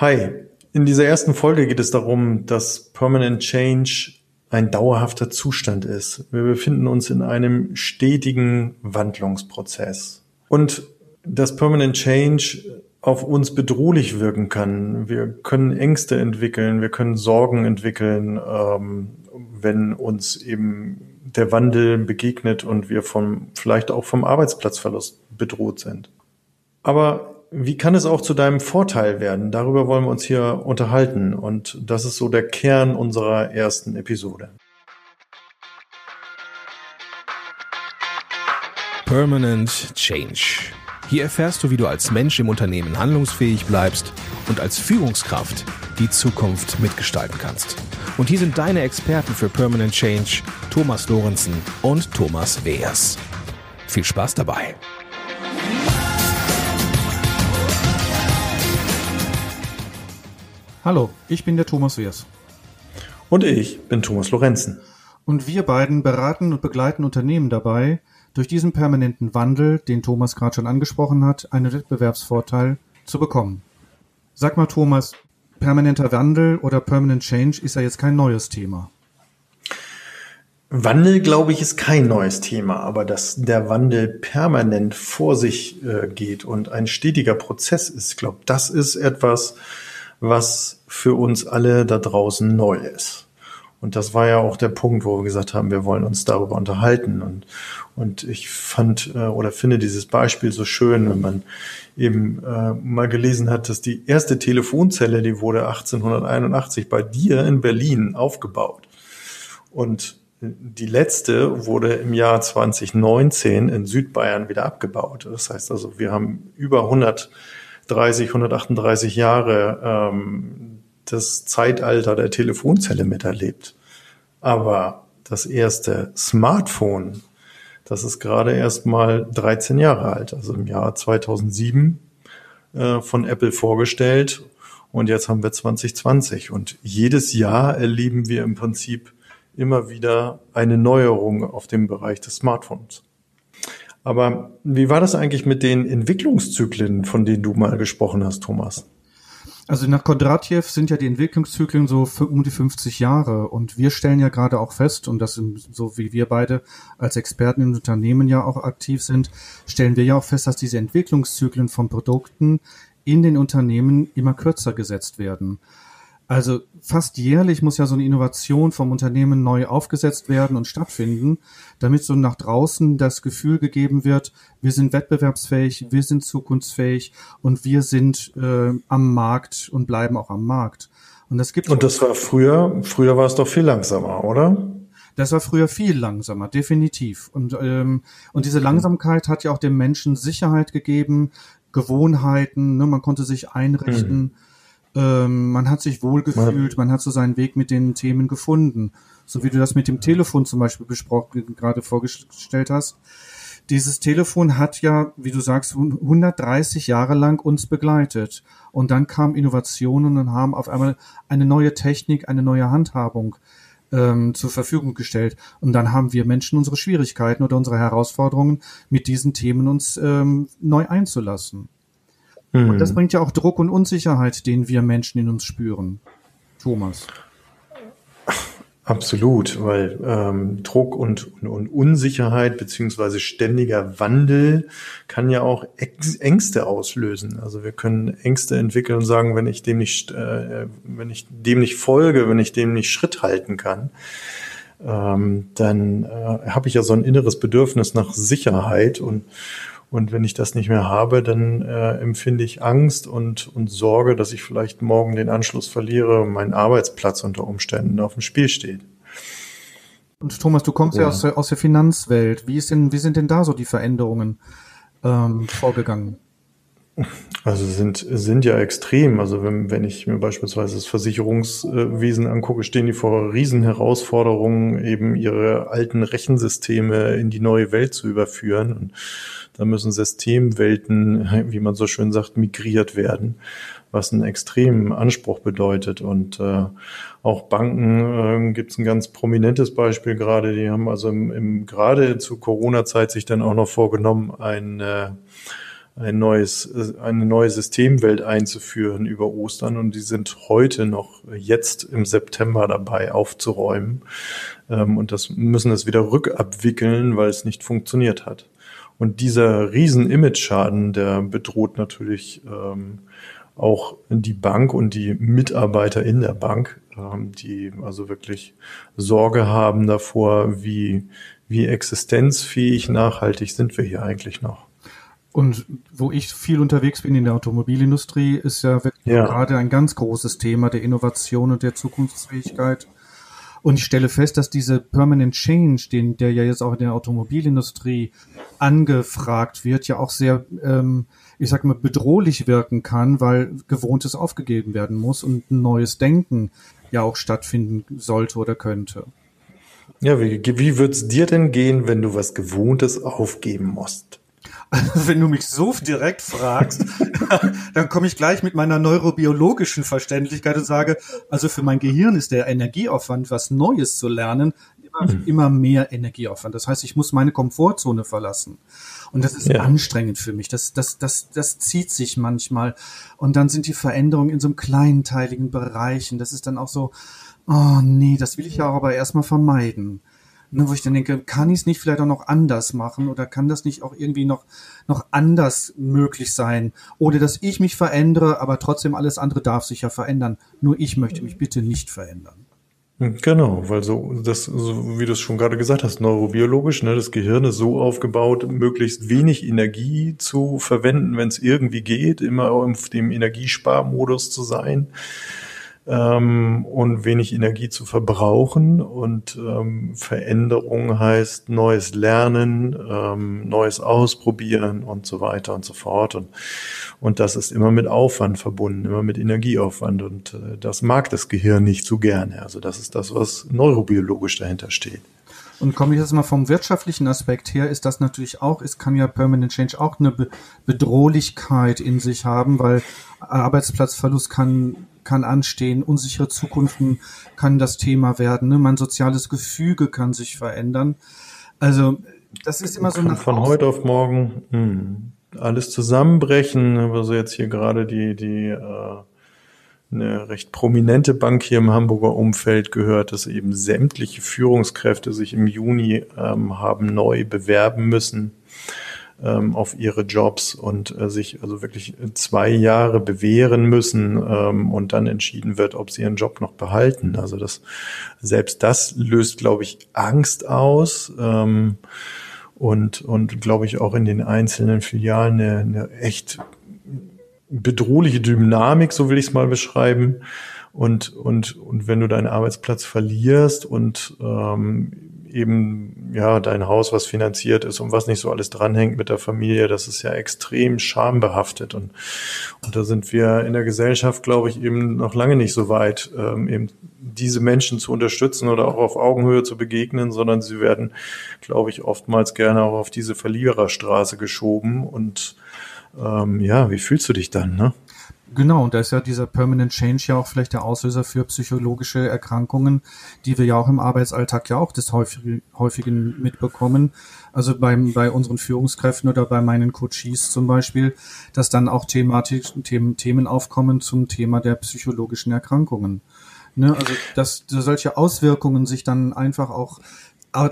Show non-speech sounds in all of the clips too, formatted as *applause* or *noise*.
Hi, in dieser ersten Folge geht es darum, dass Permanent Change ein dauerhafter Zustand ist. Wir befinden uns in einem stetigen Wandlungsprozess. Und dass Permanent Change auf uns bedrohlich wirken kann. Wir können Ängste entwickeln, wir können Sorgen entwickeln, ähm, wenn uns eben der Wandel begegnet und wir vom, vielleicht auch vom Arbeitsplatzverlust bedroht sind. Aber wie kann es auch zu deinem Vorteil werden? Darüber wollen wir uns hier unterhalten. Und das ist so der Kern unserer ersten Episode. Permanent Change. Hier erfährst du, wie du als Mensch im Unternehmen handlungsfähig bleibst und als Führungskraft die Zukunft mitgestalten kannst. Und hier sind deine Experten für Permanent Change, Thomas Lorenzen und Thomas Weers. Viel Spaß dabei! Hallo, ich bin der Thomas Weers. Und ich bin Thomas Lorenzen. Und wir beiden beraten und begleiten Unternehmen dabei, durch diesen permanenten Wandel, den Thomas gerade schon angesprochen hat, einen Wettbewerbsvorteil zu bekommen. Sag mal, Thomas, permanenter Wandel oder Permanent Change ist ja jetzt kein neues Thema. Wandel, glaube ich, ist kein neues Thema, aber dass der Wandel permanent vor sich äh, geht und ein stetiger Prozess ist, ich glaube, das ist etwas, was für uns alle da draußen neu ist. Und das war ja auch der Punkt, wo wir gesagt haben, wir wollen uns darüber unterhalten. Und, und ich fand äh, oder finde dieses Beispiel so schön, wenn man eben äh, mal gelesen hat, dass die erste Telefonzelle, die wurde 1881 bei dir in Berlin aufgebaut. Und die letzte wurde im Jahr 2019 in Südbayern wieder abgebaut. Das heißt also, wir haben über 100 130, 138 Jahre ähm, das Zeitalter der Telefonzelle miterlebt. Aber das erste Smartphone, das ist gerade erst mal 13 Jahre alt, also im Jahr 2007 äh, von Apple vorgestellt. Und jetzt haben wir 2020. Und jedes Jahr erleben wir im Prinzip immer wieder eine Neuerung auf dem Bereich des Smartphones. Aber wie war das eigentlich mit den Entwicklungszyklen, von denen du mal gesprochen hast, Thomas? Also nach Kondratjew sind ja die Entwicklungszyklen so um die 50 Jahre und wir stellen ja gerade auch fest, und das so wie wir beide als Experten in Unternehmen ja auch aktiv sind, stellen wir ja auch fest, dass diese Entwicklungszyklen von Produkten in den Unternehmen immer kürzer gesetzt werden. Also fast jährlich muss ja so eine Innovation vom Unternehmen neu aufgesetzt werden und stattfinden, damit so nach draußen das Gefühl gegeben wird, wir sind wettbewerbsfähig, wir sind zukunftsfähig und wir sind äh, am Markt und bleiben auch am Markt. Und das gibt Und das war früher, früher war es doch viel langsamer, oder? Das war früher viel langsamer, definitiv. Und, ähm, und diese Langsamkeit hat ja auch dem Menschen Sicherheit gegeben, Gewohnheiten, ne, man konnte sich einrichten. Mhm ähm, man hat sich wohlgefühlt, man hat so seinen Weg mit den Themen gefunden. So wie du das mit dem Telefon zum Beispiel besprochen, gerade vorgestellt hast. Dieses Telefon hat ja, wie du sagst, 130 Jahre lang uns begleitet. Und dann kamen Innovationen und haben auf einmal eine neue Technik, eine neue Handhabung ähm, zur Verfügung gestellt. Und dann haben wir Menschen unsere Schwierigkeiten oder unsere Herausforderungen mit diesen Themen uns ähm, neu einzulassen. Mhm. Und das hm. bringt ja auch Druck und Unsicherheit, den wir Menschen in uns spüren. Thomas. Absolut, weil ähm, Druck und, und, und Unsicherheit beziehungsweise ständiger Wandel kann ja auch Ängste auslösen. Also wir können Ängste entwickeln und sagen, wenn ich dem nicht, äh, wenn ich dem nicht folge, wenn ich dem nicht Schritt halten kann, ähm, dann äh, habe ich ja so ein inneres Bedürfnis nach Sicherheit und und wenn ich das nicht mehr habe, dann äh, empfinde ich Angst und, und Sorge, dass ich vielleicht morgen den Anschluss verliere und mein Arbeitsplatz unter Umständen auf dem Spiel steht. Und Thomas, du kommst ja, ja aus, der, aus der Finanzwelt. Wie, ist denn, wie sind denn da so die Veränderungen ähm, vorgegangen? Also sind, sind ja extrem. Also wenn, wenn ich mir beispielsweise das Versicherungswesen angucke, stehen die vor Riesenherausforderungen, eben ihre alten Rechensysteme in die neue Welt zu überführen. Und da müssen Systemwelten, wie man so schön sagt, migriert werden, was einen extremen Anspruch bedeutet. Und äh, auch Banken äh, gibt es ein ganz prominentes Beispiel gerade. Die haben also im, im gerade zu Corona-Zeit sich dann auch noch vorgenommen, ein äh, ein neues, eine neue Systemwelt einzuführen über Ostern und die sind heute noch jetzt im September dabei aufzuräumen ähm, und das müssen es wieder rückabwickeln, weil es nicht funktioniert hat. Und dieser riesen Image-Schaden, der bedroht natürlich ähm, auch die Bank und die Mitarbeiter in der Bank, ähm, die also wirklich Sorge haben davor, wie, wie existenzfähig, nachhaltig sind wir hier eigentlich noch. Und wo ich viel unterwegs bin in der Automobilindustrie, ist ja, ja. gerade ein ganz großes Thema der Innovation und der Zukunftsfähigkeit. Und ich stelle fest, dass diese Permanent Change, den, der ja jetzt auch in der Automobilindustrie angefragt wird, ja auch sehr, ähm, ich sag mal, bedrohlich wirken kann, weil Gewohntes aufgegeben werden muss und ein neues Denken ja auch stattfinden sollte oder könnte. Ja, wie, wie wird's dir denn gehen, wenn du was Gewohntes aufgeben musst? *laughs* wenn du mich so direkt fragst, *laughs* dann komme ich gleich mit meiner neurobiologischen Verständlichkeit und sage, also für mein Gehirn ist der Energieaufwand, was Neues zu lernen, immer, mhm. immer mehr Energieaufwand. Das heißt, ich muss meine Komfortzone verlassen. Und das ist ja. anstrengend für mich. Das, das, das, das zieht sich manchmal. Und dann sind die Veränderungen in so einem kleinteiligen Bereichen. Das ist dann auch so, oh nee, das will ich ja aber erstmal vermeiden. Ne, wo ich dann denke, kann ich es nicht vielleicht auch noch anders machen oder kann das nicht auch irgendwie noch, noch anders möglich sein? Oder dass ich mich verändere, aber trotzdem alles andere darf sich ja verändern. Nur ich möchte mich bitte nicht verändern. Genau, weil so, das, so wie du es schon gerade gesagt hast, neurobiologisch, ne, das Gehirn ist so aufgebaut, möglichst wenig Energie zu verwenden, wenn es irgendwie geht, immer auf dem Energiesparmodus zu sein ähm, und wenig Energie zu verbrauchen. Und ähm, Veränderung heißt neues Lernen, ähm, neues Ausprobieren und so weiter und so fort. Und, und das ist immer mit Aufwand verbunden, immer mit Energieaufwand. Und äh, das mag das Gehirn nicht so gerne. Also das ist das, was neurobiologisch dahinter steht. Und komme ich jetzt mal vom wirtschaftlichen Aspekt her, ist das natürlich auch, es kann ja Permanent Change auch eine Bedrohlichkeit in sich haben, weil Arbeitsplatzverlust kann kann anstehen, unsichere Zukunften kann das Thema werden, ne? mein soziales Gefüge kann sich verändern. Also das ist immer so nach von heute auf morgen mh, hm, alles zusammenbrechen, also jetzt hier gerade die die äh, eine recht prominente Bank hier im Hamburger Umfeld gehört, dass eben sämtliche Führungskräfte sich im Juni ähm, haben neu bewerben müssen ähm, auf ihre Jobs und äh, sich also wirklich zwei Jahre bewähren müssen ähm, und dann entschieden wird, ob sie ihren Job noch behalten. Also das selbst das löst, glaube ich, Angst aus. Ähm, und, und glaube ich auch in den einzelnen Filialen eine, eine echt bedrohliche Dynamik, so will ich es mal beschreiben. Und, und, und wenn du deinen Arbeitsplatz verlierst und ähm, eben ja dein Haus, was finanziert ist und was nicht so alles dranhängt mit der Familie, das ist ja extrem schambehaftet und und da sind wir in der Gesellschaft, glaube ich, eben noch lange nicht so weit, ähm, eben diese Menschen zu unterstützen oder auch auf Augenhöhe zu begegnen, sondern sie werden, glaube ich, oftmals gerne auch auf diese Verliererstraße geschoben und ähm, ja, wie fühlst du dich dann, ne? Genau, und da ist ja dieser Permanent Change ja auch vielleicht der Auslöser für psychologische Erkrankungen, die wir ja auch im Arbeitsalltag ja auch des häufigen, häufigen mitbekommen. Also beim, bei unseren Führungskräften oder bei meinen Coaches zum Beispiel, dass dann auch thematisch, Themen, Themen aufkommen zum Thema der psychologischen Erkrankungen. Ne, also dass solche Auswirkungen sich dann einfach auch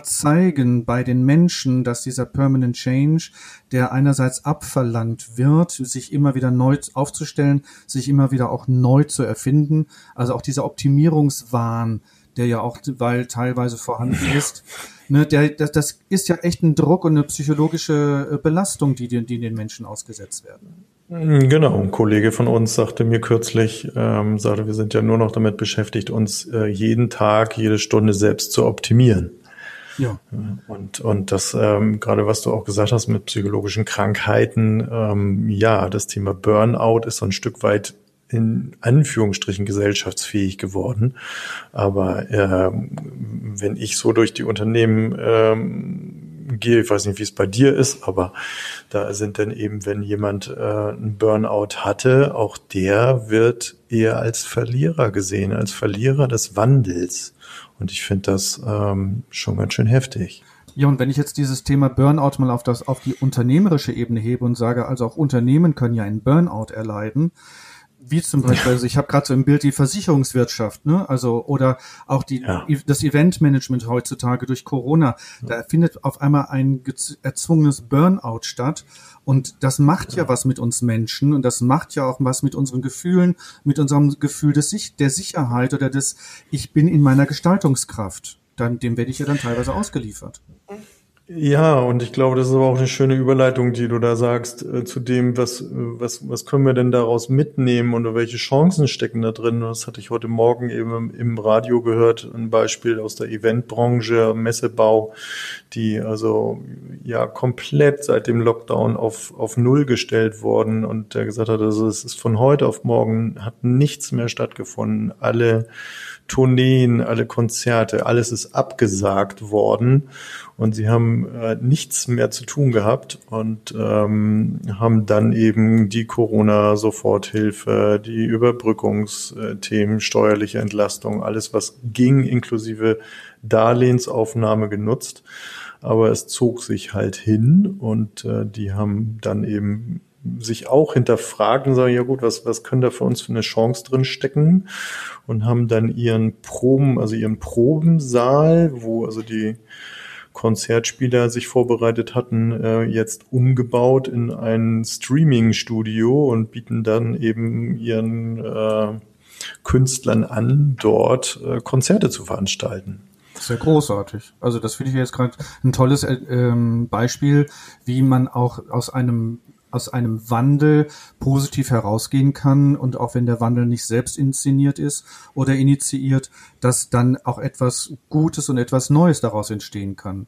zeigen bei den Menschen, dass dieser Permanent Change, der einerseits abverlangt wird, sich immer wieder neu aufzustellen, sich immer wieder auch neu zu erfinden, also auch dieser Optimierungswahn, der ja auch weil teilweise vorhanden ist, ne, der, das, das ist ja echt ein Druck und eine psychologische äh, Belastung, die, die den Menschen ausgesetzt werden. Genau, ein Kollege von uns sagte mir kürzlich, ähm, sagte, wir sind ja nur noch damit beschäftigt, uns äh, jeden Tag, jede Stunde selbst zu optimieren. Ja. Und, und das, ähm, gerade was du auch gesagt hast mit psychologischen Krankheiten, ähm, ja, das Thema Burnout ist so ein Stück weit in Anführungsstrichen gesellschaftsfähig geworden. Aber äh, wenn ich so durch die Unternehmen ähm, gehe, ich weiß nicht, wie es bei dir ist, aber da sind dann eben, wenn jemand äh, einen Burnout hatte, auch der wird eher als Verlierer gesehen, als Verlierer des Wandels. Und ich finde das ähm, schon ganz schön heftig. Ja, und wenn ich jetzt dieses Thema Burnout mal auf das, auf die unternehmerische Ebene hebe und sage, also auch Unternehmen können ja einen Burnout erleiden, wie zum Beispiel, also ich habe gerade so im Bild die Versicherungswirtschaft, ne? Also oder auch die ja. das Eventmanagement heutzutage durch Corona, da findet auf einmal ein erzwungenes Burnout statt und das macht ja. ja was mit uns Menschen und das macht ja auch was mit unseren Gefühlen, mit unserem Gefühl des, der Sicherheit oder des ich bin in meiner Gestaltungskraft. Dann dem werde ich ja dann teilweise ausgeliefert. Ja, und ich glaube, das ist aber auch eine schöne Überleitung, die du da sagst, äh, zu dem, was, was, was können wir denn daraus mitnehmen und welche Chancen stecken da drin. Das hatte ich heute Morgen eben im Radio gehört, ein Beispiel aus der Eventbranche, Messebau, die also ja komplett seit dem Lockdown auf, auf Null gestellt worden und der gesagt hat, also es ist von heute auf morgen hat nichts mehr stattgefunden. Alle Tourneen, alle Konzerte, alles ist abgesagt worden und sie haben äh, nichts mehr zu tun gehabt und ähm, haben dann eben die Corona-Soforthilfe, die Überbrückungsthemen, steuerliche Entlastung, alles was ging, inklusive Darlehensaufnahme genutzt. Aber es zog sich halt hin und äh, die haben dann eben sich auch hinterfragen, sagen, ja gut, was, was können da für uns für eine Chance drin stecken? Und haben dann ihren Proben, also ihren Probensaal, wo also die Konzertspieler sich vorbereitet hatten, äh, jetzt umgebaut in ein Streaming-Studio und bieten dann eben ihren äh, Künstlern an, dort äh, Konzerte zu veranstalten. Sehr großartig. Also das finde ich jetzt gerade ein tolles äh, ähm, Beispiel, wie man auch aus einem aus einem Wandel positiv herausgehen kann und auch wenn der Wandel nicht selbst inszeniert ist oder initiiert, dass dann auch etwas Gutes und etwas Neues daraus entstehen kann.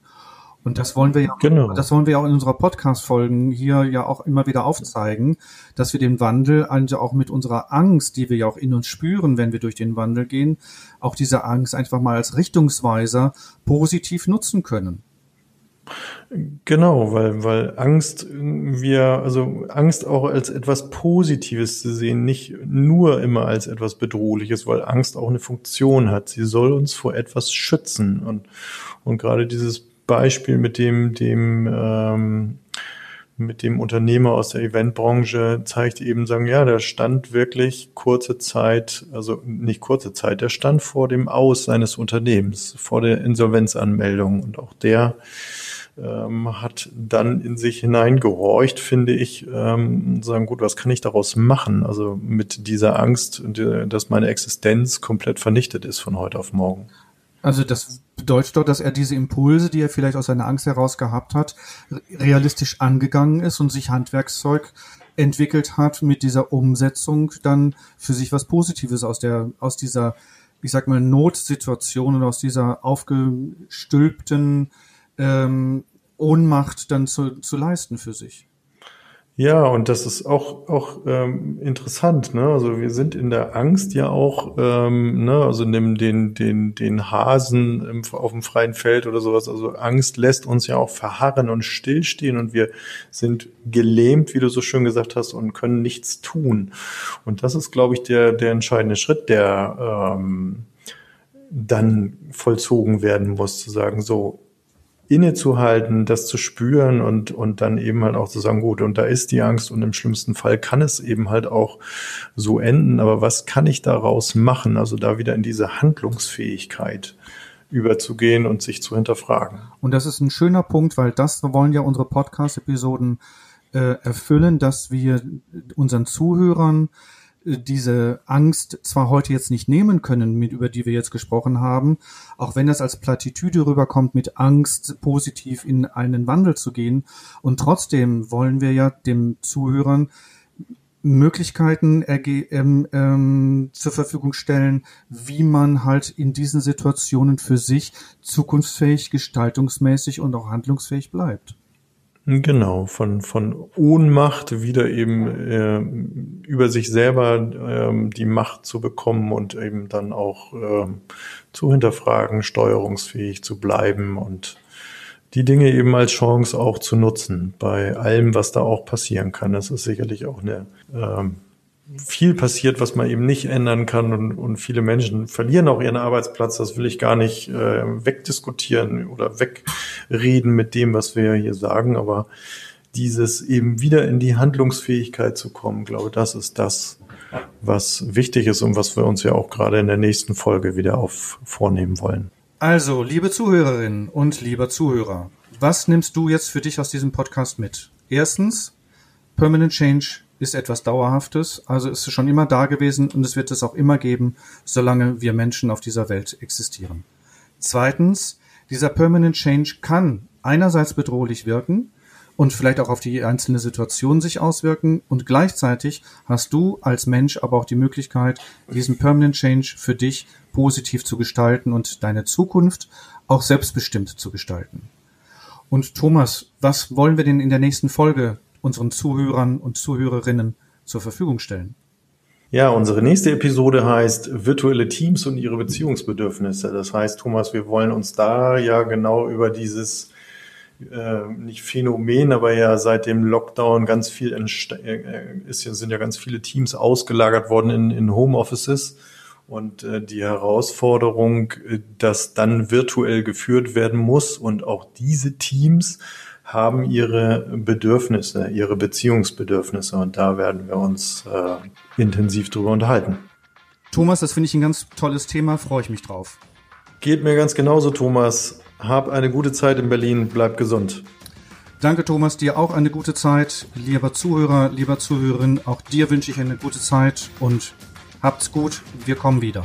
Und das wollen wir ja, genau. das wollen wir auch in unserer Podcast-Folgen hier ja auch immer wieder aufzeigen, dass wir den Wandel also auch mit unserer Angst, die wir ja auch in uns spüren, wenn wir durch den Wandel gehen, auch diese Angst einfach mal als Richtungsweiser positiv nutzen können. Genau, weil, weil Angst wir, also Angst auch als etwas Positives zu sehen, nicht nur immer als etwas Bedrohliches, weil Angst auch eine Funktion hat. Sie soll uns vor etwas schützen. Und, und gerade dieses Beispiel mit dem, dem, ähm, mit dem Unternehmer aus der Eventbranche zeigt eben sagen, ja, der stand wirklich kurze Zeit, also nicht kurze Zeit, der stand vor dem Aus seines Unternehmens, vor der Insolvenzanmeldung und auch der ähm, hat dann in sich hineingehorcht, finde ich, ähm, sagen, gut, was kann ich daraus machen? Also mit dieser Angst, dass meine Existenz komplett vernichtet ist von heute auf morgen. Also das bedeutet doch, dass er diese Impulse, die er vielleicht aus seiner Angst heraus gehabt hat, realistisch angegangen ist und sich Handwerkszeug entwickelt hat, mit dieser Umsetzung dann für sich was Positives aus der, aus dieser, ich sag mal, Notsituation und aus dieser aufgestülpten ähm, Ohnmacht dann zu, zu leisten für sich. Ja, und das ist auch, auch ähm, interessant, ne? Also wir sind in der Angst ja auch, ähm, ne, also nimm den, den, den Hasen im, auf dem freien Feld oder sowas. Also Angst lässt uns ja auch verharren und stillstehen und wir sind gelähmt, wie du so schön gesagt hast, und können nichts tun. Und das ist, glaube ich, der, der entscheidende Schritt, der ähm, dann vollzogen werden muss, zu sagen, so, innezuhalten, das zu spüren und, und dann eben halt auch zu sagen, gut, und da ist die Angst und im schlimmsten Fall kann es eben halt auch so enden, aber was kann ich daraus machen? Also da wieder in diese Handlungsfähigkeit überzugehen und sich zu hinterfragen. Und das ist ein schöner Punkt, weil das wollen ja unsere Podcast-Episoden äh, erfüllen, dass wir unseren Zuhörern diese Angst zwar heute jetzt nicht nehmen können, mit, über die wir jetzt gesprochen haben, auch wenn das als Plattitüde rüberkommt, mit Angst positiv in einen Wandel zu gehen. Und trotzdem wollen wir ja dem Zuhörern Möglichkeiten ähm, ähm, zur Verfügung stellen, wie man halt in diesen Situationen für sich zukunftsfähig, gestaltungsmäßig und auch handlungsfähig bleibt. Genau, von, von Ohnmacht wieder eben äh, über sich selber äh, die Macht zu bekommen und eben dann auch äh, zu hinterfragen, steuerungsfähig zu bleiben und die Dinge eben als Chance auch zu nutzen bei allem, was da auch passieren kann. Das ist sicherlich auch eine ähm, viel passiert, was man eben nicht ändern kann und, und viele Menschen verlieren auch ihren Arbeitsplatz. Das will ich gar nicht äh, wegdiskutieren oder weg, reden mit dem, was wir hier sagen, aber dieses eben wieder in die Handlungsfähigkeit zu kommen, glaube, das ist das, was wichtig ist und was wir uns ja auch gerade in der nächsten Folge wieder auf vornehmen wollen. Also, liebe Zuhörerinnen und lieber Zuhörer, was nimmst du jetzt für dich aus diesem Podcast mit? Erstens, Permanent Change ist etwas Dauerhaftes, also ist es schon immer da gewesen und es wird es auch immer geben, solange wir Menschen auf dieser Welt existieren. Zweitens, dieser Permanent Change kann einerseits bedrohlich wirken und vielleicht auch auf die einzelne Situation sich auswirken und gleichzeitig hast du als Mensch aber auch die Möglichkeit, diesen Permanent Change für dich positiv zu gestalten und deine Zukunft auch selbstbestimmt zu gestalten. Und Thomas, was wollen wir denn in der nächsten Folge unseren Zuhörern und Zuhörerinnen zur Verfügung stellen? Ja, unsere nächste Episode heißt virtuelle Teams und ihre Beziehungsbedürfnisse. Das heißt, Thomas, wir wollen uns da ja genau über dieses äh, nicht Phänomen, aber ja seit dem Lockdown ganz viel äh, ist sind ja ganz viele Teams ausgelagert worden in, in Homeoffices und äh, die Herausforderung, äh, dass dann virtuell geführt werden muss und auch diese Teams haben ihre Bedürfnisse, ihre Beziehungsbedürfnisse und da werden wir uns äh, intensiv drüber unterhalten. Thomas, das finde ich ein ganz tolles Thema, freue ich mich drauf. Geht mir ganz genauso, Thomas. Hab eine gute Zeit in Berlin, bleib gesund. Danke, Thomas, dir auch eine gute Zeit. Lieber Zuhörer, lieber Zuhörerin, auch dir wünsche ich eine gute Zeit und habt's gut. Wir kommen wieder.